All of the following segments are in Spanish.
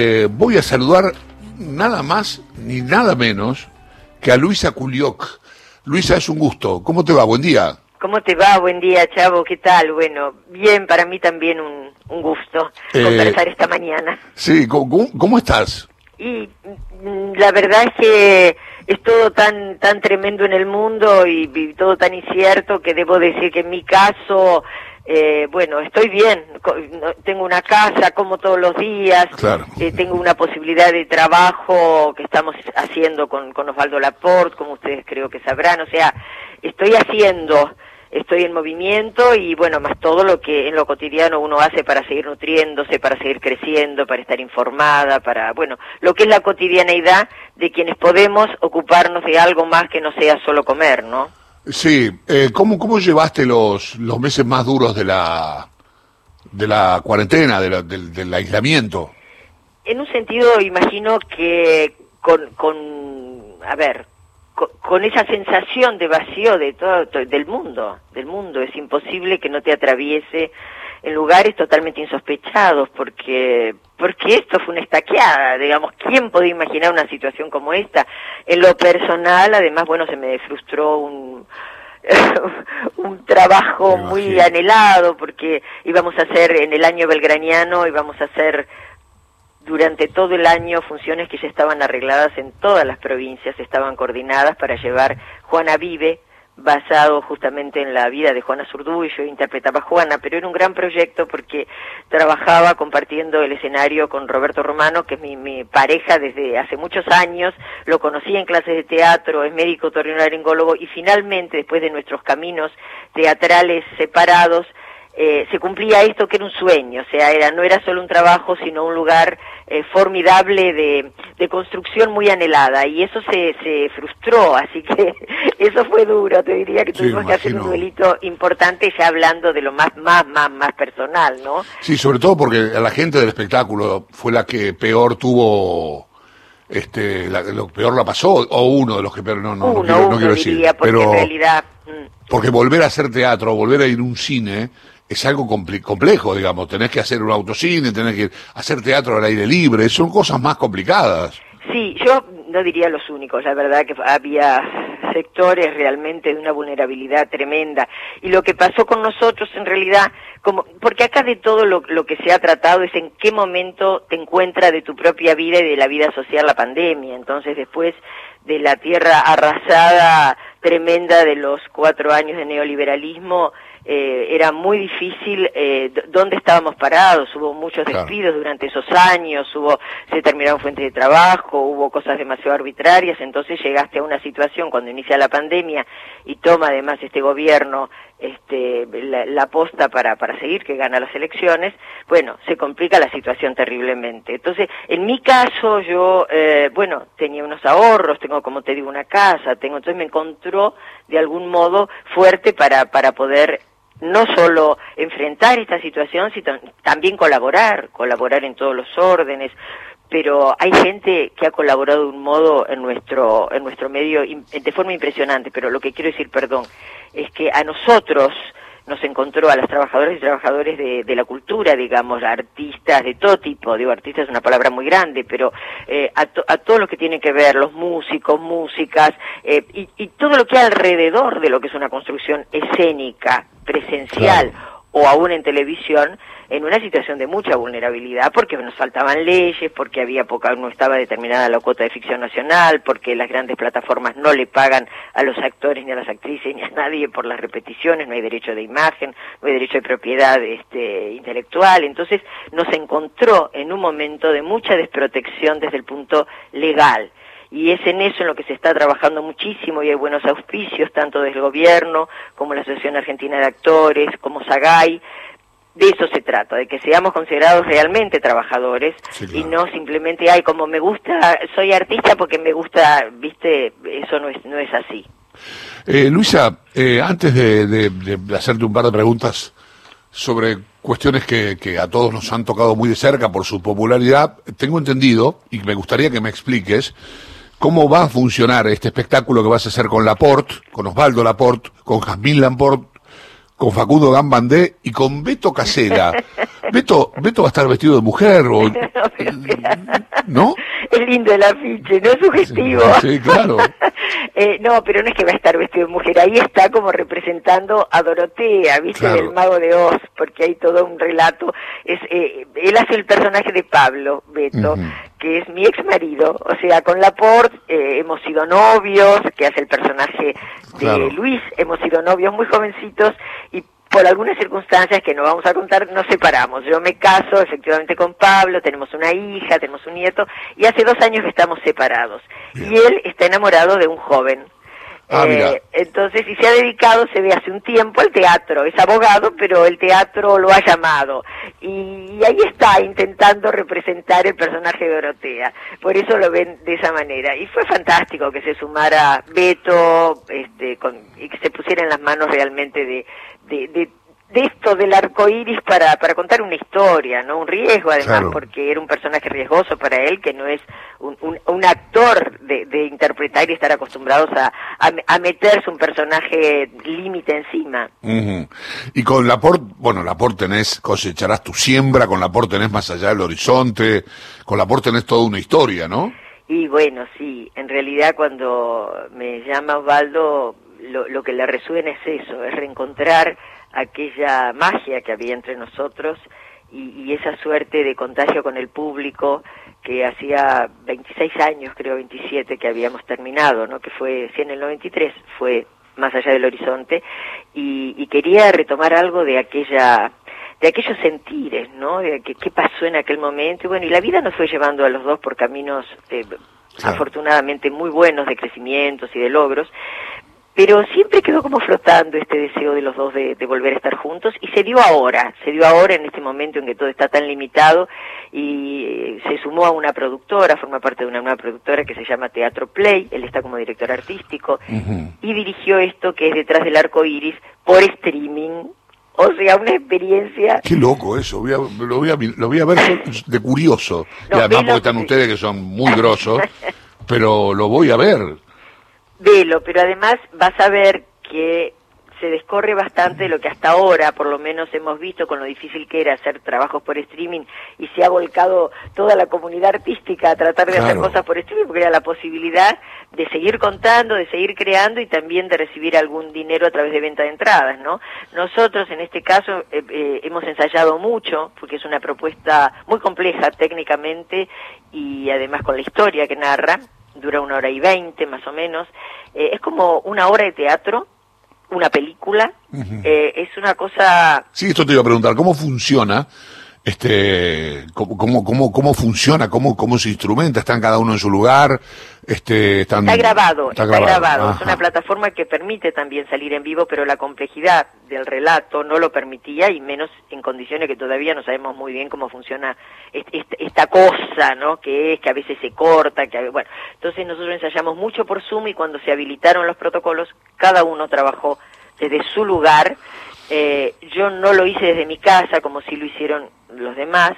Eh, voy a saludar nada más ni nada menos que a Luisa Culioc. Luisa, es un gusto. ¿Cómo te va? Buen día. ¿Cómo te va? Buen día, Chavo. ¿Qué tal? Bueno, bien, para mí también un, un gusto Eh, conversar esta mañana. Sí, ¿cómo, estás? Y mm, la verdad es que es todo tan tan tremendo en el mundo y, y todo tan incierto que debo decir que en mi caso, eh, bueno, estoy bien. Tengo una casa, como todos los días. Claro. Eh, tengo una posibilidad de trabajo que estamos haciendo con, con Osvaldo Laporte, como ustedes creo que sabrán. O sea, estoy haciendo, estoy en movimiento y bueno, más todo lo que en lo cotidiano uno hace para seguir nutriéndose, para seguir creciendo, para estar informada, para, bueno, lo que es la cotidianeidad de quienes podemos ocuparnos de algo más que no sea solo comer, ¿no? Sí, eh, ¿cómo, ¿cómo llevaste los, los meses más duros de la, de la cuarentena, de la- del, del aislamiento? En un sentido, imagino que con, con a ver, con, con esa sensación de vacío de todo, to- del mundo, del mundo, es imposible que no te atraviese en lugares totalmente insospechados, porque porque esto fue una estaqueada, digamos, ¿quién podía imaginar una situación como esta? En lo personal, además, bueno, se me frustró un un trabajo muy anhelado porque íbamos a hacer en el año belgraniano íbamos a hacer durante todo el año funciones que ya estaban arregladas en todas las provincias, estaban coordinadas para llevar Juana Vive, basado justamente en la vida de Juana Zurduy, yo interpretaba a Juana, pero era un gran proyecto porque trabajaba compartiendo el escenario con Roberto Romano, que es mi, mi pareja desde hace muchos años, lo conocí en clases de teatro, es médico torrinolaringólogo y finalmente, después de nuestros caminos teatrales separados, eh, se cumplía esto que era un sueño, o sea, era, no era solo un trabajo, sino un lugar eh, formidable de, de construcción muy anhelada, y eso se, se frustró, así que eso fue duro, te diría que Sí, tuvimos que hacer un duelito importante ya hablando de lo más, más, más, más personal, ¿no? Sí, sobre todo porque a la gente del espectáculo fue la que peor tuvo, este, la- lo peor la pasó, o uno de los que peor, no, no, no quiero, no quiero decir, porque pero en realidad... mm, porque volver a hacer teatro, volver a ir a un cine, es algo complejo, digamos, tenés que hacer un autocine, tenés que hacer teatro al aire libre, son cosas más complicadas. Sí, yo no diría los únicos, la verdad que había sectores realmente de una vulnerabilidad tremenda. Y lo que pasó con nosotros en realidad, como, porque acá de todo lo, lo que se ha tratado es en qué momento te encuentra de tu propia vida y de la vida social la pandemia. Entonces después de la tierra arrasada tremenda de los cuatro años de neoliberalismo, eh, era muy difícil eh, dónde estábamos parados, hubo muchos Claro. despidos durante esos años, hubo, se terminaron fuentes de trabajo, hubo cosas demasiado arbitrarias, entonces llegaste a una situación cuando inicia la pandemia y toma además este gobierno este, la, la posta para, para seguir que gana las elecciones, bueno, se complica la situación terriblemente. Entonces, en mi caso, yo, eh, bueno, tenía unos ahorros, tengo, como te digo, una casa, tengo, entonces me encontró de algún modo fuerte para, para poder no solo enfrentar esta situación, sino también colaborar, colaborar en todos los órdenes, pero hay gente que ha colaborado de un modo en nuestro en nuestro medio de forma impresionante, pero lo que quiero decir, perdón, es que a nosotros nos encontró a las trabajadoras y trabajadores de, la cultura, digamos, artistas de todo tipo, digo, artistas es una palabra muy grande, pero eh, a, to- a todo lo que tiene que ver, los músicos, músicas, eh, y, y todo lo que hay alrededor de lo que es una construcción escénica, presencial, o aún en televisión en una situación de mucha vulnerabilidad porque nos faltaban leyes, porque había poca, no estaba determinada la cuota de ficción nacional, porque las grandes plataformas no le pagan a los actores ni a las actrices ni a nadie por las repeticiones, no hay derecho de imagen, no hay derecho de propiedad este, intelectual, entonces nos encontró en un momento de mucha desprotección desde el punto legal y es en eso en lo que se está trabajando muchísimo y hay buenos auspicios tanto del gobierno como la Asociación Argentina de Actores, como SAGAI. De eso se trata, de que seamos considerados realmente trabajadores Sí, y no simplemente, ay, como me gusta, soy artista porque me gusta, viste, eso no es, no es así. Eh, Luisa, eh, antes de, de- de hacerte un par de preguntas sobre cuestiones que, que a todos nos han tocado muy de cerca por su popularidad, tengo entendido, y me gustaría que me expliques, cómo va a funcionar este espectáculo que vas a hacer con Laporte, con Osvaldo Laporte, con Jazmín Laporte, con Facundo Gambandé y con Beto Casela. Beto, Beto va a estar vestido de mujer o... ¿No? Es lindo el afiche, ¿no? Es sugestivo. Sí, claro. eh, no, pero no es que va a estar vestido de mujer, ahí está como representando a Dorotea, ¿viste? Claro. Del mago de Oz, porque hay todo un relato. Es, eh, él hace el personaje de Pablo, Beto. Que es mi ex marido, o sea, con Laporte eh, hemos sido novios, que hace el personaje de Claro. Luis, hemos sido novios muy jovencitos y por algunas circunstancias que no vamos a contar, nos separamos. Yo me caso efectivamente con Pablo, tenemos una hija, tenemos un nieto, y hace dos años que estamos separados. Bien. Y él está enamorado de un joven. Ah, Eh, entonces, y se ha dedicado, se ve hace un tiempo, al teatro. Es abogado, pero el teatro lo ha llamado. Y, y ahí está, intentando representar el personaje de Dorotea. Por eso lo ven de esa manera. Y fue fantástico que se sumara Beto, este, con, y que se pusiera en las manos realmente de, de, de, de esto del arco iris para, para contar una historia, ¿no? Un riesgo, además, Claro. porque era un personaje riesgoso para él, que no es un, un, un actor de, de interpretar y estar acostumbrados a, a, a meterse un personaje límite encima. Y con Laporte, bueno, Laporte tenés, cosecharás tu siembra, con Laporte tenés más allá del horizonte, con Laporte tenés toda una historia, ¿no? Y bueno, sí, en realidad cuando me llama Osvaldo, lo, lo que le resuena es eso, es reencontrar aquella magia que había entre nosotros y, y esa suerte de contagio con el público que hacía 26 años, creo 27, que habíamos terminado, ¿no? Que fue, sí, en el 93 fue más allá del horizonte y, y quería retomar algo de aquella de aquellos sentires, ¿no? De que- qué pasó en aquel momento. Y bueno, y la vida nos fue llevando a los dos por caminos eh, Claro. afortunadamente muy buenos de crecimientos y de logros, pero siempre quedó como flotando este deseo de los dos de, de volver a estar juntos y se dio ahora, se dio ahora en este momento en que todo está tan limitado y eh, se sumó a una productora, forma parte de una nueva productora que se llama Teatro Play, él está como director artístico y dirigió esto que es Detrás del Arco Iris por streaming, o sea, una experiencia Qué loco eso, voy a- lo, voy a, lo voy a ver de curioso. No, y además porque están ustedes que son muy grosos, pero lo voy a ver. Velo, pero además vas a ver que se descorre bastante de lo que hasta ahora, por lo menos hemos visto con lo difícil que era hacer trabajos por streaming y se ha volcado toda la comunidad artística a tratar de hacer cosas por streaming porque era la posibilidad de seguir contando, de seguir creando y también de recibir algún dinero a través de venta de entradas, ¿no? Nosotros en este caso eh, eh, hemos ensayado mucho porque es una propuesta muy compleja técnicamente y además con la historia que narra, dura una hora y veinte más o menos, Eh, es como una hora de teatro, una película, eh, es una cosa Sí, esto te iba a preguntar, ¿cómo funciona? Este, cómo, cómo, cómo, cómo funciona, cómo, cómo se instrumenta, están cada uno en su lugar, este, están, Está grabado, está, grabado. Es ajá. una plataforma que permite también salir en vivo, pero la complejidad del relato no lo permitía y menos en condiciones que todavía no sabemos muy bien cómo funciona est- est- esta cosa, ¿no? Que es que a veces se corta, que a ve- bueno. Entonces nosotros ensayamos mucho por Zoom y cuando se habilitaron los protocolos, cada uno trabajó desde su lugar. Eh, yo no lo hice desde mi casa como si lo hicieron los demás,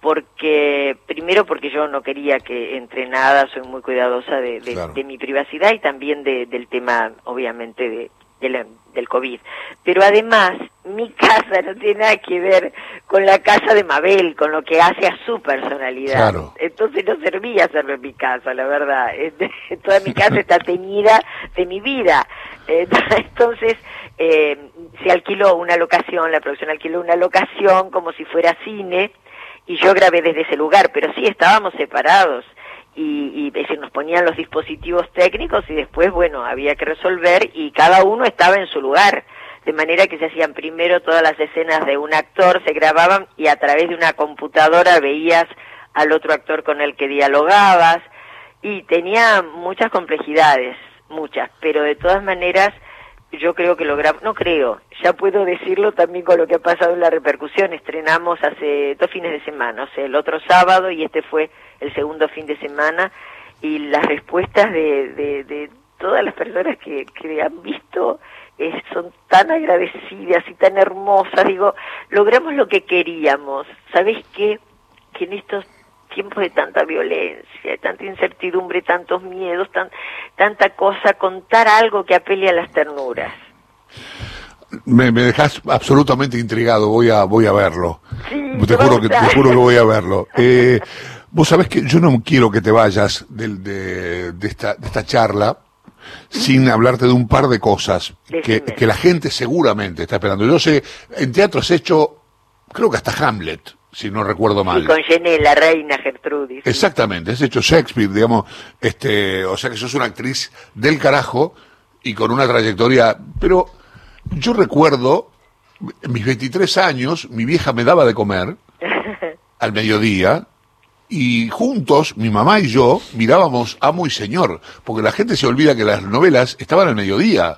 porque primero porque yo no quería que entre nada, soy muy cuidadosa de, de- Claro. de mi privacidad y también de- del tema, obviamente, de, la- del COVID. Pero además, mi casa no tiene nada que ver con la casa de Mabel, con lo que hace a su personalidad. Claro. Entonces no servía hacerlo en mi casa, la verdad. Toda mi casa está teñida de mi vida. Entonces, eh, se alquiló una locación, la producción alquiló una locación como si fuera cine, y yo grabé desde ese lugar, pero sí estábamos separados. Y, y es decir, nos ponían los dispositivos técnicos y después, bueno, había que resolver y cada uno estaba en su lugar. De manera que se hacían primero todas las escenas de un actor, se grababan y a través de una computadora veías al otro actor con el que dialogabas y tenía muchas complejidades, muchas, pero de todas maneras yo creo que logramos, no creo, ya puedo decirlo también con lo que ha pasado en la repercusión, estrenamos hace dos fines de semana, o sea, el otro sábado y este fue el segundo fin de semana y las respuestas de, de, todas las personas que, que han visto eh, son tan agradecidas y tan hermosas, digo, logramos lo que queríamos, ¿sabes qué? Que en estos tiempos de tanta violencia, de tanta incertidumbre, tantos miedos, tan, tanta cosa, contar algo que apele a las ternuras. Me, me dejas absolutamente intrigado, voy a, voy a verlo. te, juro que, te juro que voy a verlo. Eh, vos sabés que yo no quiero que te vayas de, de, esta, de esta charla sin hablarte de un par de cosas que, que, la gente seguramente está esperando. Yo sé, en teatro has hecho, creo que hasta Hamlet, si no recuerdo mal. Y con Jenny, la reina Gertrudis. Exactamente, has hecho Shakespeare, digamos, este, o sea que sos una actriz del carajo y con una trayectoria, pero yo recuerdo, en mis 23 años, mi vieja me daba de comer al mediodía, y juntos, mi mamá y yo, mirábamos Amo y Señor, porque la gente se olvida que las novelas estaban al mediodía,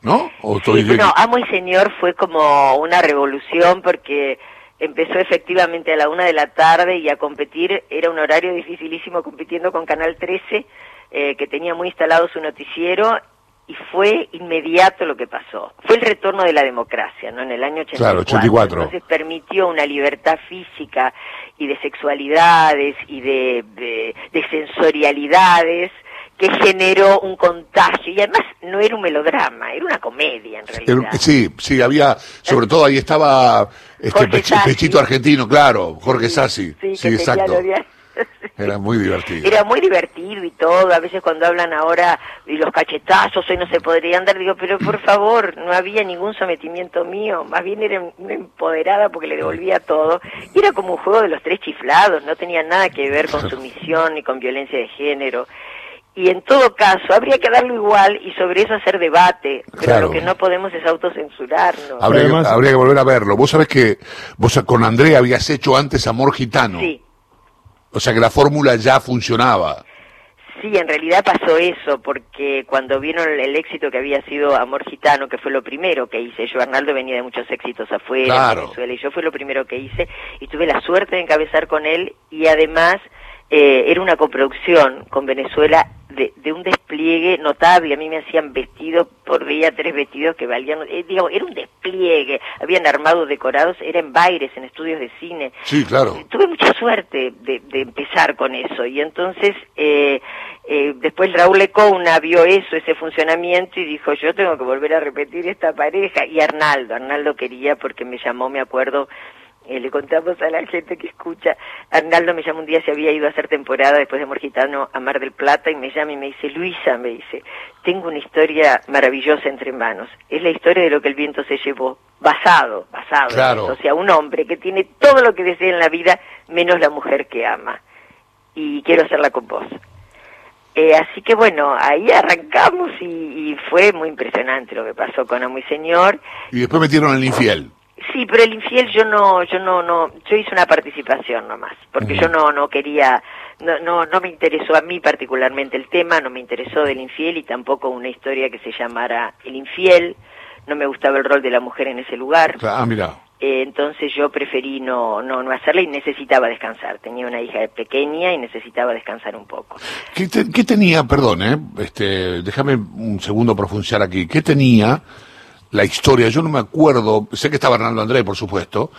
¿no? ¿O sí, no, Amo y Señor fue como una revolución porque empezó efectivamente a la una de la tarde y a competir, era un horario dificilísimo compitiendo con Canal 13, eh, que tenía muy instalado su noticiero y fue inmediato lo que pasó. Fue el retorno de la democracia, ¿no? En el año 84. Claro, 84. Entonces permitió una libertad física y de sexualidades y de, de, sensorialidades que generó un contagio y además no era un melodrama, era una comedia en realidad. Sí, sí, había, sobre todo ahí estaba este Pechito Argentino, claro, Jorge Sassi. Sí, sí exacto. Era muy divertido. Era muy divertido y todo. A veces cuando hablan ahora y los cachetazos hoy no se podrían dar, digo, pero por favor, no había ningún sometimiento mío. Más bien era una empoderada porque le devolvía todo. Y era como un juego de los tres chiflados. No tenía nada que ver con sumisión ni con violencia de género. Y en todo caso, habría que darlo igual y sobre eso hacer debate. Pero lo que no podemos es autocensurarnos. Habría, que, habría que volver a verlo. Vos sabés que vos con Andrea habías hecho antes Amor Gitano. Sí o sea que la fórmula ya funcionaba. Sí, en realidad pasó eso, porque cuando vieron el, éxito que había sido Amor Gitano, que fue lo primero que hice, yo Arnaldo venía de muchos éxitos afuera, en Venezuela, y yo fue lo primero que hice, y tuve la suerte de encabezar con él, y además eh, era una coproducción con Venezuela de, de, un despliegue notable. A mí me hacían vestidos, por día tres vestidos que valían, eh, digamos, era un despliegue. Habían armados decorados, era en Baires, en estudios de cine. Sí, claro. Eh, tuve mucha suerte de, de empezar con eso. Y entonces, eh, eh, después Raúl Lecouna vio eso, ese funcionamiento, y dijo, yo tengo que volver a repetir esta pareja. Y Arnaldo, Arnaldo quería porque me llamó, me acuerdo, eh, le contamos a la gente que escucha, Arnaldo me llamó un día, se había ido a hacer temporada después de Morgitano a Mar del Plata y me llama y me dice, Luisa, me dice, tengo una historia maravillosa entre manos. Es la historia de lo que el viento se llevó, basado, basado o sea, un hombre que tiene todo lo que desea en la vida menos la mujer que ama. Y quiero hacerla con vos. Eh, así que bueno, ahí arrancamos y, y, fue muy impresionante lo que pasó con Amo y Señor. Y después metieron el infiel. Sí, pero el infiel yo no, yo no, no, yo hice una participación nomás, porque yo no, no quería, no, no, no me interesó a mí particularmente el tema, no me interesó del infiel y tampoco una historia que se llamara El infiel, no me gustaba el rol de la mujer en ese lugar. Ah, mira. Eh, entonces yo preferí no, no, no hacerla y necesitaba descansar. Tenía una hija pequeña y necesitaba descansar un poco. ¿Qué, qué tenía, perdón, eh, este, déjame un segundo profundizar aquí, qué tenía la historia, yo no me acuerdo, sé que estaba Hernando Andrés, por supuesto,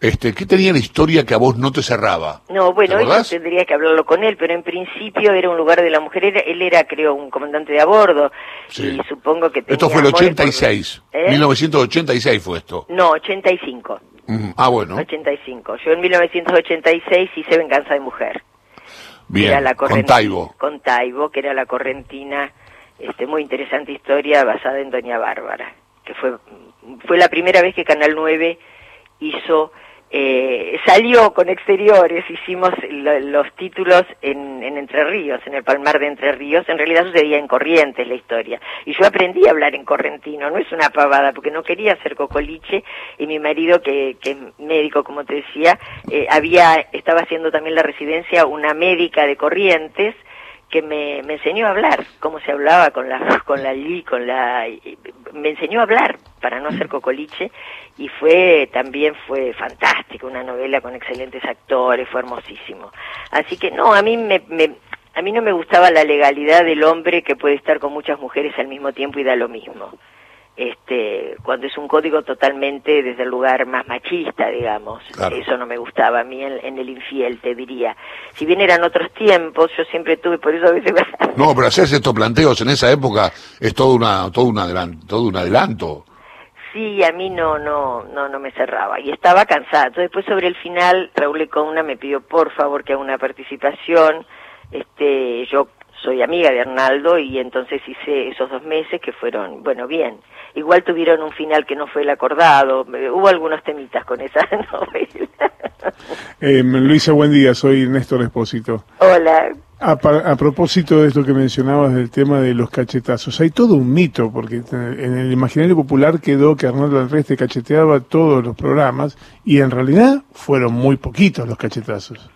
este, ¿qué tenía la historia que a vos no te cerraba? No, bueno, eso tendría que hablarlo con él, pero en principio era un lugar de la mujer, él era, creo, un comandante de a bordo, y supongo que tenía Esto fue el 86, 1986 ¿Eh? fue esto. No, 85. ah, bueno. 85. Yo en 1986 hice Venganza de Mujer. Bien, con Taibo. Con Taibo, que era la correntina, este, muy interesante historia basada en Doña Bárbara que fue, fue la primera vez que Canal 9 hizo, eh, salió con exteriores, hicimos los títulos en, en, Entre Ríos, en el Palmar de Entre Ríos, en realidad sucedía en Corrientes la historia, y yo aprendí a hablar en correntino, no es una pavada, porque no quería ser cocoliche, y mi marido, que, que es médico, como te decía, eh, había, estaba haciendo también la residencia una médica de Corrientes, que me, me, enseñó a hablar, cómo se hablaba con la con la con la me enseñó a hablar para no hacer cocoliche y fue también fue fantástico, una novela con excelentes actores, fue hermosísimo. Así que no, a mí me, me a mí no me gustaba la legalidad del hombre que puede estar con muchas mujeres al mismo tiempo y da lo mismo este, cuando es un código totalmente desde el lugar más machista, digamos. Eso no me gustaba a mí en, el infiel, te diría. Si bien eran otros tiempos, yo siempre tuve, por eso a veces... no, pero hacerse estos planteos en esa época es todo, una, todo, un, adelanto, todo un adelanto. sí, a mí no, no, no, no me cerraba y estaba cansada. Entonces después sobre el final Raúl Lecona me pidió por favor que haga una participación. Este, yo soy amiga de Arnaldo y entonces hice esos dos meses que fueron, bueno, bien. Igual tuvieron un final que no fue el acordado, hubo algunos temitas con esa novela. Eh, Luisa, buen día, soy Néstor Espósito. Hola. A, a, propósito de esto que mencionabas del tema de los cachetazos, hay todo un mito, porque en el imaginario popular quedó que Arnaldo Alreste cacheteaba todos los programas y en realidad fueron muy poquitos los cachetazos.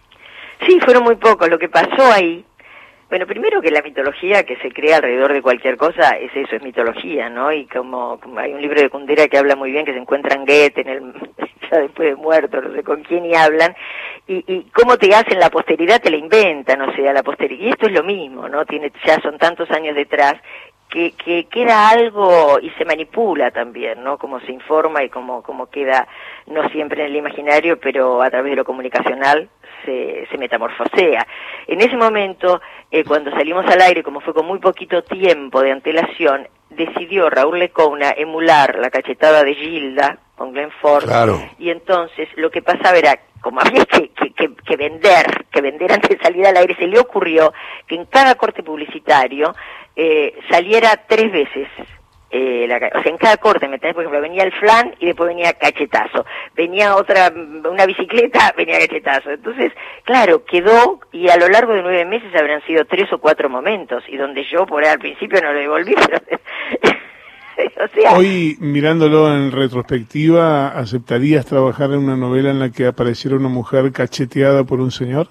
Sí, fueron muy pocos. Lo que pasó ahí bueno, primero que la mitología que se crea alrededor de cualquier cosa es eso, es mitología, ¿no? Y como, hay un libro de Kundera que habla muy bien, que se encuentra en Goethe, en el, ya después de muerto, no sé con quién y hablan, y, y cómo te hacen la posteridad, te la inventan, o sea, la posteridad, y esto es lo mismo, ¿no? Tiene, ya son tantos años detrás, que, que queda algo y se manipula también, ¿no? Como se informa y como, como queda, no siempre en el imaginario, pero a través de lo comunicacional se, se metamorfosea. En ese momento, eh, cuando salimos al aire, como fue con muy poquito tiempo de antelación, decidió Raúl Lecona emular la cachetada de Gilda con Glenn Ford. Y entonces lo que pasaba era, como había que, que, que, vender, que vender antes de salir al aire, se le ocurrió que en cada corte publicitario eh, saliera tres veces eh, la, o sea, en cada corte, ¿me Por ejemplo, venía el flan y después venía cachetazo. Venía otra, una bicicleta, venía cachetazo. Entonces, claro, quedó y a lo largo de nueve meses habrán sido tres o cuatro momentos y donde yo por ahí al principio no lo devolví, Hoy, mirándolo en retrospectiva, ¿aceptarías trabajar en una novela en la que apareciera una mujer cacheteada por un señor?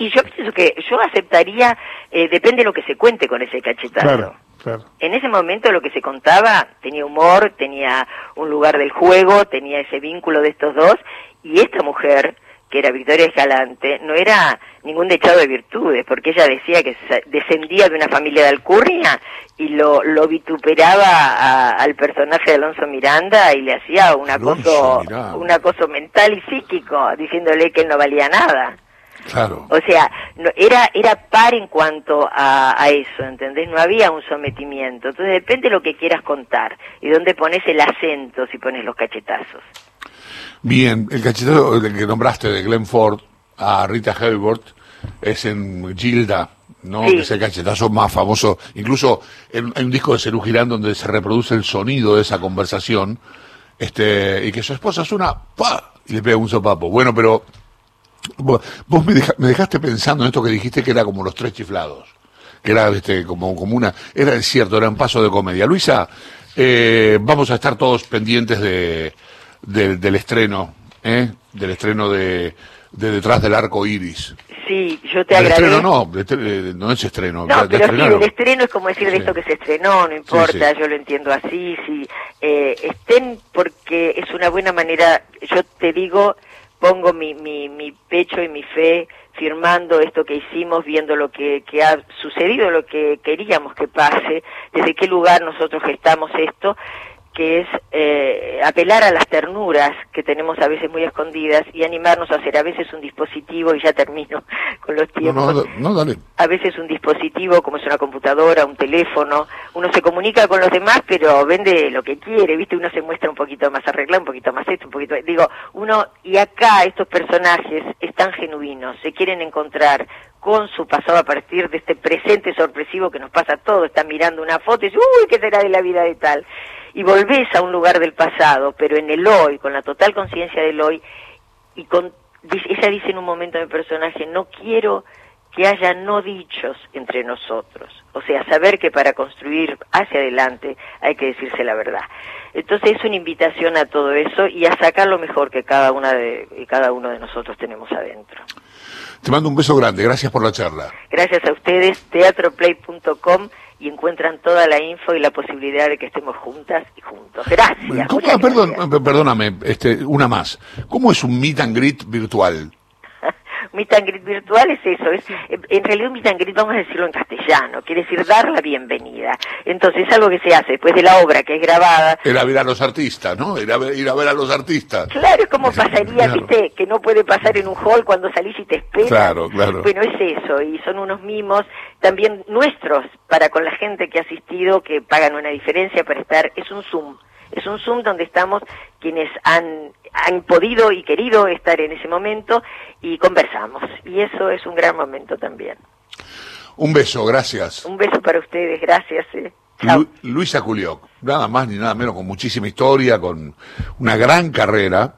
Y yo pienso que yo aceptaría, eh, depende de lo que se cuente con ese cachetazo. Claro. En ese momento lo que se contaba tenía humor, tenía un lugar del juego, tenía ese vínculo de estos dos, y esta mujer, que era Victoria Escalante, no era ningún dechado de virtudes, porque ella decía que descendía de una familia de alcurnia y lo, lo vituperaba al personaje de Alonso Miranda y le hacía un acoso, un acoso mental y psíquico, diciéndole que él no valía nada. Claro. O sea, no, era, era par en cuanto a, a, eso, ¿entendés? No había un sometimiento. Entonces depende de lo que quieras contar y dónde pones el acento si pones los cachetazos. Bien, el cachetazo que nombraste de Glenn Ford a Rita Hayworth es en Gilda, ¿no? Que es el cachetazo más famoso. Incluso hay un disco de Cerú Girán donde se reproduce el sonido de esa conversación. Este, y que su esposa es una ¡pa! y le pega un sopapo. Bueno, pero Vos, me, dejaste pensando en esto que dijiste que era como los tres chiflados, que era este, como, como una, era cierto, era un paso de comedia. Luisa, eh, vamos a estar todos pendientes de, del estreno, ¿eh? del estreno de, de Detrás del Arco Iris. Sí, yo te agradezco. estreno no, no es estreno. No, pero sí, el estreno es como decir de esto que se estrenó, no importa, yo lo entiendo así, sí. Eh, estén porque es una buena manera, yo te digo, pongo mi, mi, mi pecho y mi fe firmando esto que hicimos, viendo lo que, que ha sucedido, lo que queríamos que pase, desde qué lugar nosotros gestamos esto que es eh, apelar a las ternuras que tenemos a veces muy escondidas y animarnos a hacer. A veces un dispositivo, y ya termino con los tiempos, no, dale. a veces un dispositivo como es una computadora, un teléfono, uno se comunica con los demás pero vende lo que quiere, viste, uno se muestra un poquito más arreglado, un poquito más esto, un poquito, digo, uno, y acá estos personajes están genuinos, se quieren encontrar con su pasado a partir de este presente sorpresivo que nos pasa a todos, están mirando una foto y dicen, uy, ¿qué será de la vida de tal? Y volvés a un lugar del pasado, pero en el hoy, con la total conciencia del hoy, y con, ella dice en un momento a mi personaje, no quiero que haya no dichos entre nosotros, o sea, saber que para construir hacia adelante hay que decirse la verdad. Entonces es una invitación a todo eso y a sacar lo mejor que cada una de cada uno de nosotros tenemos adentro. Te mando un beso grande, gracias por la charla. Gracias a ustedes, teatroplay.com y encuentran toda la info y la posibilidad de que estemos juntas y juntos. Gracias. perdón, perdóname, este, una más. ¿Cómo es un meet and greet virtual? Meet and greet virtual es eso, es, en realidad un meet and greet vamos a decirlo en castellano, quiere decir dar la bienvenida. Entonces es algo que se hace después de la obra que es grabada. Era ver a los artistas, ¿no? Era ir a ver a los artistas. Claro, es como pasaría, viste, que no puede pasar en un hall cuando salís y te esperas. Claro, claro. Bueno, es eso, y son unos mimos también nuestros para con la gente que ha asistido, que pagan una diferencia para estar, es un Zoom es un Zoom donde estamos quienes han, han podido y querido estar en ese momento y conversamos. Y eso es un gran momento también. Un beso, gracias. Un beso para ustedes, gracias. Eh. Luisa Culioc, nada más ni nada menos, con muchísima historia, con una gran carrera